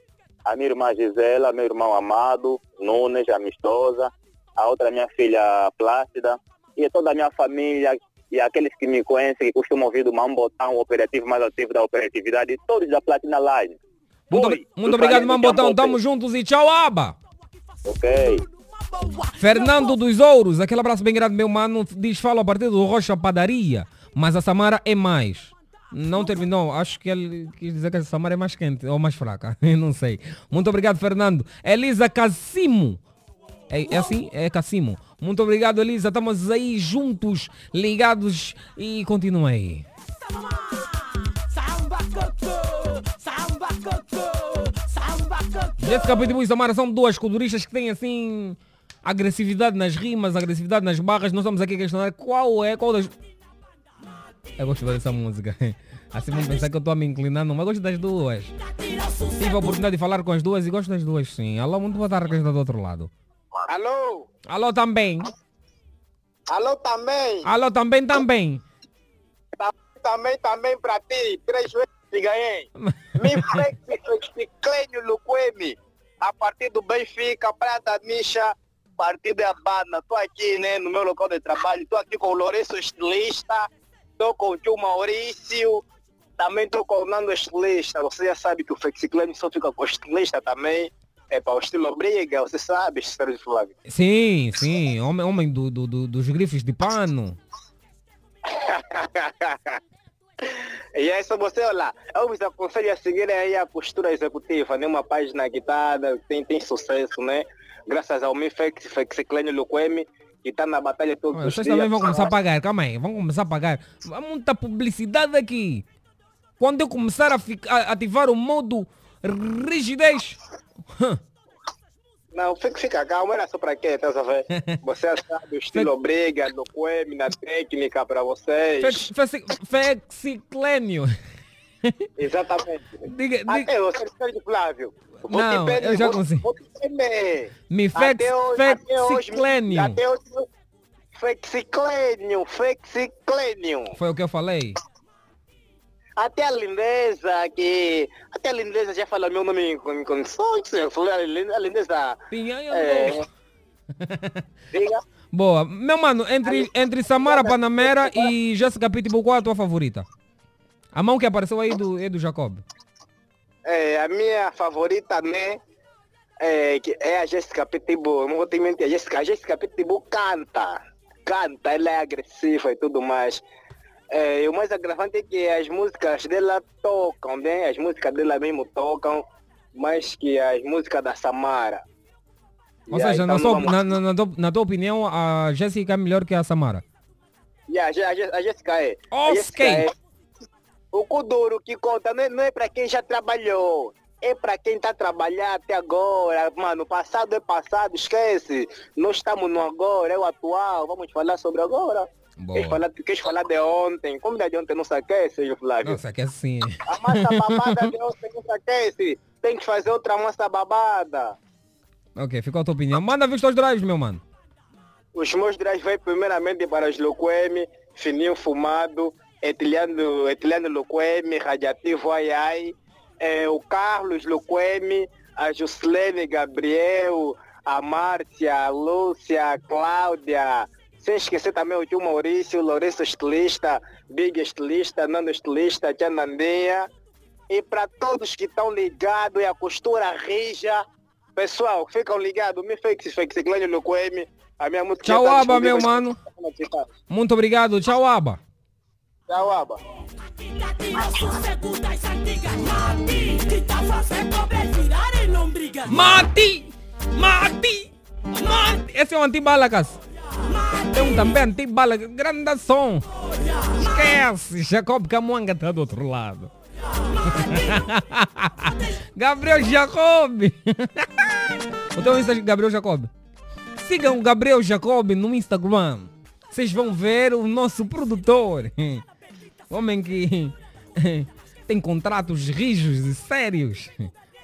N: a minha irmã Gisela, meu irmão Amado, Nunes, amistosa, a outra minha filha Plácida, e toda a minha família e aqueles que me conhecem, que costumam ouvir do Mambotão, o operativo mais ativo da operatividade, todos da Platina Line.
E: Muito,
N: Oi,
E: muito
N: do
E: obrigado, Mambotão.
N: Campo
E: Tamo juntos e tchau, Aba.
N: Ok.
E: Fernando dos Ouros, aquele abraço bem grande, meu mano. Diz, fala a partir do Rocha Padaria, mas a Samara é mais. Não terminou, acho que ele quis dizer que a Samara é mais quente ou mais fraca, *laughs* eu não sei. Muito obrigado, Fernando. Elisa Cassimo. É, é assim? É Cassimo. Muito obrigado, Elisa. Estamos aí juntos, ligados e continua aí. Jéssica Pitbull e Samara são duas culturistas que têm assim agressividade nas rimas, agressividade nas barras. Nós estamos aqui a questionar qual é, qual das. Eu gosto dessa música. *laughs* Assim vão pensar que eu estou a me inclinando, mas gosto das duas. Tive a oportunidade de falar com as duas e gosto das duas, sim. Alô, muito boa tarde, quem está do outro lado.
O: Alô?
E: Alô, também.
O: Alô também?
E: Alô, também, também.
O: Também, também pra ti. Três vezes te ganhei. *laughs* Me clênio, luquemi. a partir do Benfica, Praia da Misha, partido é Habana. Estou aqui né, no meu local de trabalho, estou aqui com o Lourenço Estilista, estou com o tio Maurício, também estou com o Nando Estilista. Você já sabe que o Flexiclane só fica com o estilista também. É para o estilo briga, você sabe, Sérgio Flávio.
E: Sim, sim, homem, homem do, do- do- dos grifos de pano. *laughs*
O: E é isso, você, olha, eu vos aconselho a seguir aí a postura executiva, né? Uma página guitada, tem, tem sucesso, né? Graças ao meu Fex, Flexiclane Luquemi, que está na batalha todos
E: Olha,
O: os
E: Vocês
O: dias.
E: também vão começar a pagar, calma aí, vão começar a pagar. Há muita publicidade aqui. Quando eu começar a, ficar, a ativar o modo rigidez.
O: Não, fica, fica calmo, era só para quê, tá a *laughs* ver? Você sabe o estilo briga, no Quemi, na técnica para vocês.
E: Fex- fex- Fexiclênio.
O: Exatamente.
E: Diga-
O: Até você, Sérgio Flávio.
E: Não, eu já
O: te pedir.
E: Me Fexiclênio.
O: Até hoje, Fexiclênio, Fexiclênio.
E: Foi o que eu falei.
O: Até a lindeza que... Até a lindeza já fala meu nome em em condições. Eu falei a lin- a lindeza... É, *laughs* diga.
E: Boa. Meu mano, entre, entre Samara Panamera e Jéssica Pitbull, qual é a tua favorita? A mão que apareceu aí do, é do Jacob.
O: É, a minha favorita, né? É, é a Jéssica Pitbull. Não vou te mentir, a Jéssica, a Jéssica Pitbull canta. Canta, ela é agressiva e tudo mais. É, e o mais agravante é que as músicas dela tocam, né? As músicas dela mesmo tocam mais que as músicas da Samara.
E: Ou
O: Yeah,
E: seja, na,
O: então
E: sua,
O: vamos-
E: na, na- na tua, na tua opinião, a Jéssica é melhor que a Samara.
O: Yeah, a Jé- a Jé- a Jéssica é. A
E: Ok.
O: Jéssica é. O Kuduro que conta não é, não é para quem já trabalhou. É para quem está trabalhando até agora. Mano, passado é passado, esquece. Nós estamos no agora, é o atual. Vamos falar sobre agora. Queres falar, queres falar de ontem? Como de ontem não se aquece, Flávio?
E: Nossa, que assim.
O: A massa babada de ontem não se aquece. Tem que fazer outra massa babada.
E: Ok, ficou a tua opinião. Manda ver os teus drives, meu mano.
O: Os meus drives vai primeiramente para os Loqueme, Fininho Fumado, Etilhando, Etilhando Loqueme, Radiativo Ai Ai, eh, o Carlos Loqueme, a Jusilene Gabriel, a Márcia, a Lúcia, a Cláudia, sem esquecer também o tio Maurício, Lourenço Estilista, Big Estilista, Nando Estilista, Tia Nandinha. E para todos que estão ligados e a costura rija, pessoal, ficam ligados, me fez fez Ciclânio Loqueme, a minha música
E: Tchau,
O: tá
E: Aba, meu mano. Muito obrigado. Tchau, Aba.
O: Tchau, Aba.
E: Mati! Esse é o antibala, Cássio. Tem um também antibala, grande som. Esquece, Jacob Camuanga tá do outro lado. *laughs* Gabriel Jacob. *laughs* o teu Insta Gabriel Jacob. Sigam o Gabriel Jacob no Instagram. Vocês vão ver o nosso produtor. *laughs* Homem que *laughs* tem contratos rijos e sérios.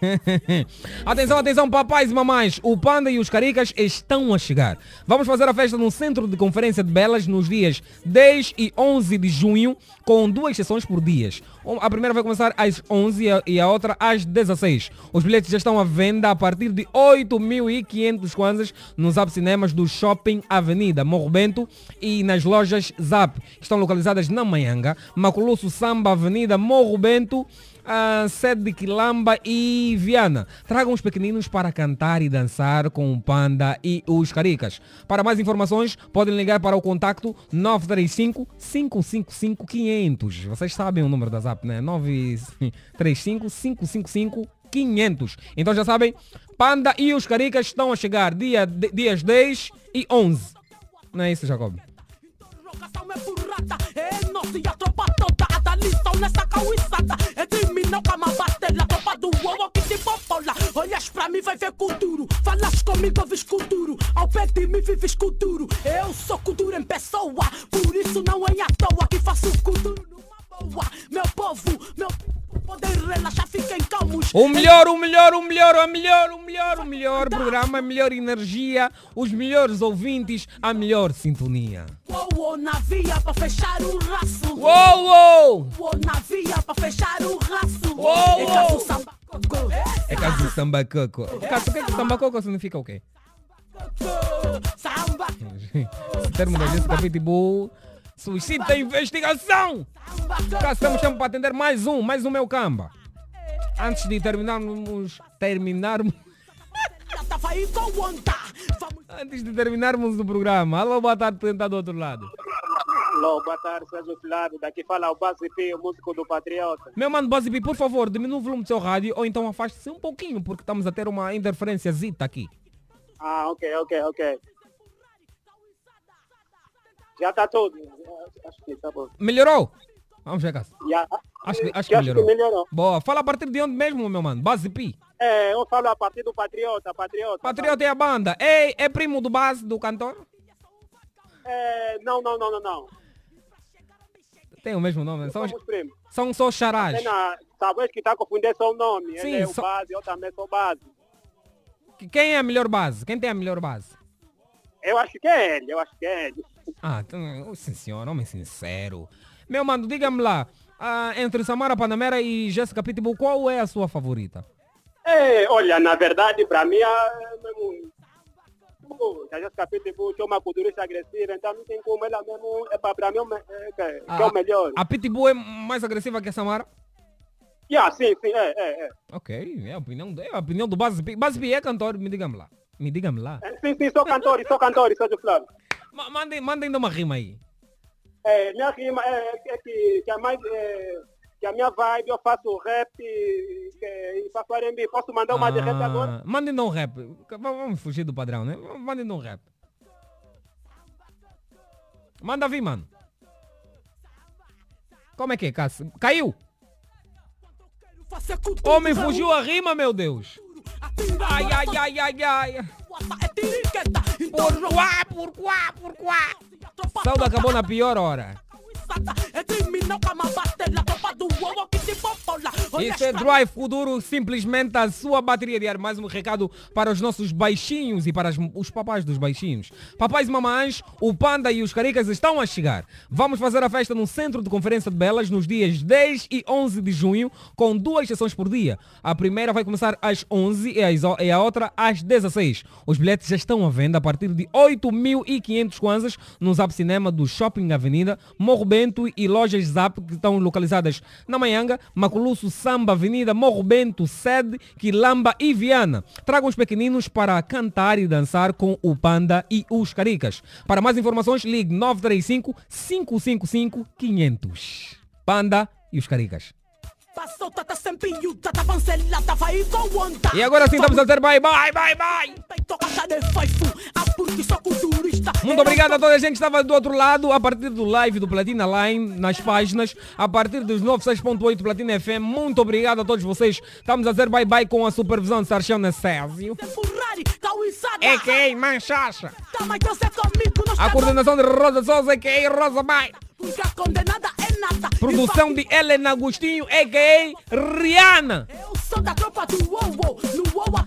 E: *laughs* atenção, atenção, papais e mamães. O Panda e os Caricas estão a chegar. Vamos fazer a festa no Centro de Conferência de Belas nos dias 10 e 11 de junho, com duas sessões por dias. A primeira vai começar às 11 e a- outra às 16. Os bilhetes já estão à venda a partir de 8.500 kwanzas nos Zap Cinemas do Shopping Avenida Morro Bento e nas lojas Zap. Estão localizadas na Manhanga, Maculusso Samba Avenida Morro Bento, a sede de Quilamba e Viana. Tragam os pequeninos para cantar e dançar com o Panda e os Caricas. Para mais informações, podem ligar para o contacto 935 555 500. Vocês sabem o número da Zap, né? 935 555 500. Então já sabem, Panda e os Caricas estão a chegar dia, de- dias 10 e 11. Não é isso, Jacob?
G: É nossa e a tropa toda adalistam nessa cauiçada É terminal com a batela, tropa do uau que te popola Olhas pra mim, vai ver culturo. Falas comigo, ouves culturo. Ao pé de mim, vives culturo. Eu sou cultura em pessoa. Por isso não é à toa que faço culturo numa boa. Meu povo, meu poder relaxar, fiquem calmos
E: O melhor, o melhor, o melhor, o melhor, o melhor, o melhor programa, a melhor energia, os melhores ouvintes, a melhor sintonia.
G: Uou, uou, na via pra fechar o laço
E: Uou, uou!
G: Uou, na via pra fechar o laço
E: Uou,
G: É caso
E: uou!
G: samba
E: É caso do samba coco. Cássio, o que é que samba coco significa o quê? Esse *laughs* termo da Jéssica Pitbull suscita investigação. Temos tempo para atender mais um, mais um meu camba. Antes de terminarmos, terminarmos, antes de terminarmos o programa. Alô, boa tarde, quem está do outro lado.
P: Alô, boa tarde, Sérgio Flávio. Daqui fala o Base P, o músico do Patriota.
E: Meu mano Bazibi, por favor, diminua o volume do seu rádio ou então afaste-se um pouquinho, porque estamos a ter uma interferência zita aqui.
P: Ah, ok, ok, ok. Já está tudo. Acho que tá bom.
E: Melhorou? Vamos ver, Cássio.
P: Já,
E: Acho, que- acho que melhorou.
P: melhorou.
E: Boa, fala a partir de onde mesmo, meu mano? Bazipi.
P: É, eu falo a partir do Patriota, Patriota.
E: Patriota é a banda. É, é primo do base do cantor?
P: É, não, não, não, não, não.
E: Tem o mesmo nome. São,
P: Somos primos.
E: são só charás.
P: Talvez que está confundindo só o nome.
E: Sim,
P: Ele é o base, eu também sou base.
E: Quem é a melhor base? Quem tem a melhor base?
P: Eu acho que é ele, eu acho que é ele.
E: Ah, então, sim senhor, homem sincero. Meu mano, diga-me lá, ah, entre Samara Panamera e Jéssica Pitbull, qual é a sua favorita?
P: É, olha, na verdade, para mim, é mesmo... A Jéssica Pitbull tem uma culturista agressiva, então não tem como ela mesmo... É, para mim, é, é, é, é o melhor.
E: A Pitbull é mais agressiva que a Samara?
P: Yeah, sim, sim, é, é, é.
E: Ok, é a opinião, é a opinião do. Base P é cantor, me diga-me lá. Me diga-me lá.
P: É, Sim, sim, sou cantor, sou cantor, sou de Flávio.
E: Ma- Mandem, mandem ainda uma rima aí.
P: É, minha rima é, é que, que, a mais, é, que a minha vibe, eu faço rap e, e faço R&B. Posso mandar uma de rap agora?
E: Ah, Mandem um rap. V- Vamos fugir do padrão, né? Mandem um rap. Manda vir, mano. Como é que é, Cássio? Caiu! Homem, fugiu a rima, meu Deus! Ai, ai, ai, ai, ai! Por quá, por quá, por quá! Saúde acabou na pior hora. Isso é Drive Kuduro, simplesmente a sua bateria de ar. Mais um recado para os nossos baixinhos e para os papais dos baixinhos. Papais e mamães, o Panda e os Caricas estão a chegar. Vamos fazer a festa no Centro de Conferência de Belas nos dias 10 e 11 de junho, com duas sessões por dia. A primeira vai começar às 11 e as o- e a outra às 16. Os bilhetes já estão à venda a partir de 8.500 kwanzas no Zap Cinema do Shopping Avenida, Morro Bento e lojas Zap que estão localizadas na Manhanga, Maculusso, Samba, Avenida, Morro Bento, Sede, Quilamba e Viana. Tragam os pequeninos para cantar e dançar com o Panda e os Caricas. Para mais informações, ligue 935 555 500. Panda e os Caricas. E agora sim estamos a dizer bye bye, bye bye. Muito obrigado a toda a gente que estava do outro lado, a partir do live do Platina Line, nas páginas, a partir dos 96.8 Platina FM. Muito obrigado a todos vocês. Estamos a dizer bye bye com a supervisão de Sarchana Césio. É que Manchacha. A coordenação de Rosa Souza, a.k.a. Rosa Baia. Produção de Helena Agostinho, a.k.a. Rihanna.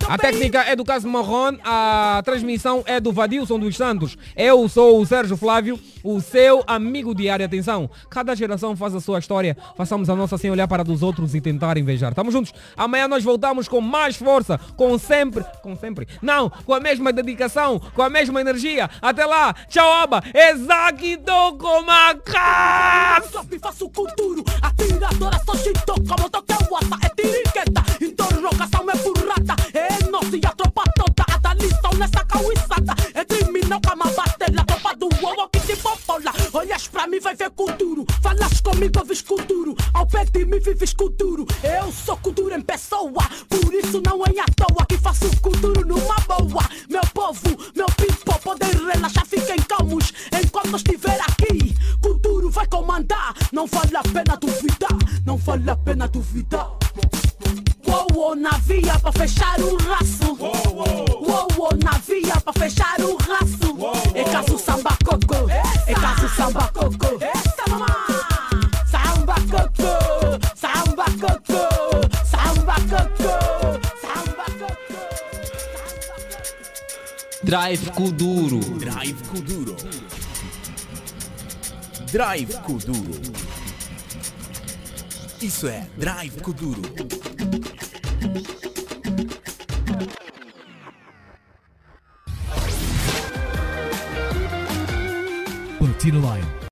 E: A técnica é do Caso Marron, a transmissão é do Vadilson dos Santos. Eu sou o Sérgio Flávio, o seu amigo diário. Atenção, cada geração faz a sua história. Façamos a nossa sem olhar para dos outros e tentar invejar. Tamo juntos. Amanhã nós voltamos com mais força, com sempre, com sempre, não, com a mesma dedicação, com a mesma energia. Até lá, tchau, aba. Exaki Tokomaka!
G: faço culturo, atiradora só como é tiriqueta, interrogação é burrata, é nossa e a tropa toda, a nessa é a tropa do ovo te popola, olhas pra mim vai ver culturo, falas comigo eu vis culturo, ao pé de mim vives culturo, eu sou cultura em pessoa, por isso não é à toa que faço culturo numa boa, meu povo, meu people, podem relaxar, fiquem calmos, enquanto estiver aqui, culturo vai comandar, não vale a pena duvidar, não vale a pena duvidar. Uou, uou, na via pra fechar o raço. Uou, uou, na via pra fechar o raço. É caso samba coco, é caso samba coco. Samba coco, samba coco, samba coco, samba coco.
Q: Drive Kuduro.
C: Drive Kuduro. Drive Kuduro. Isso é Drive Kuduro. Tina Lyon.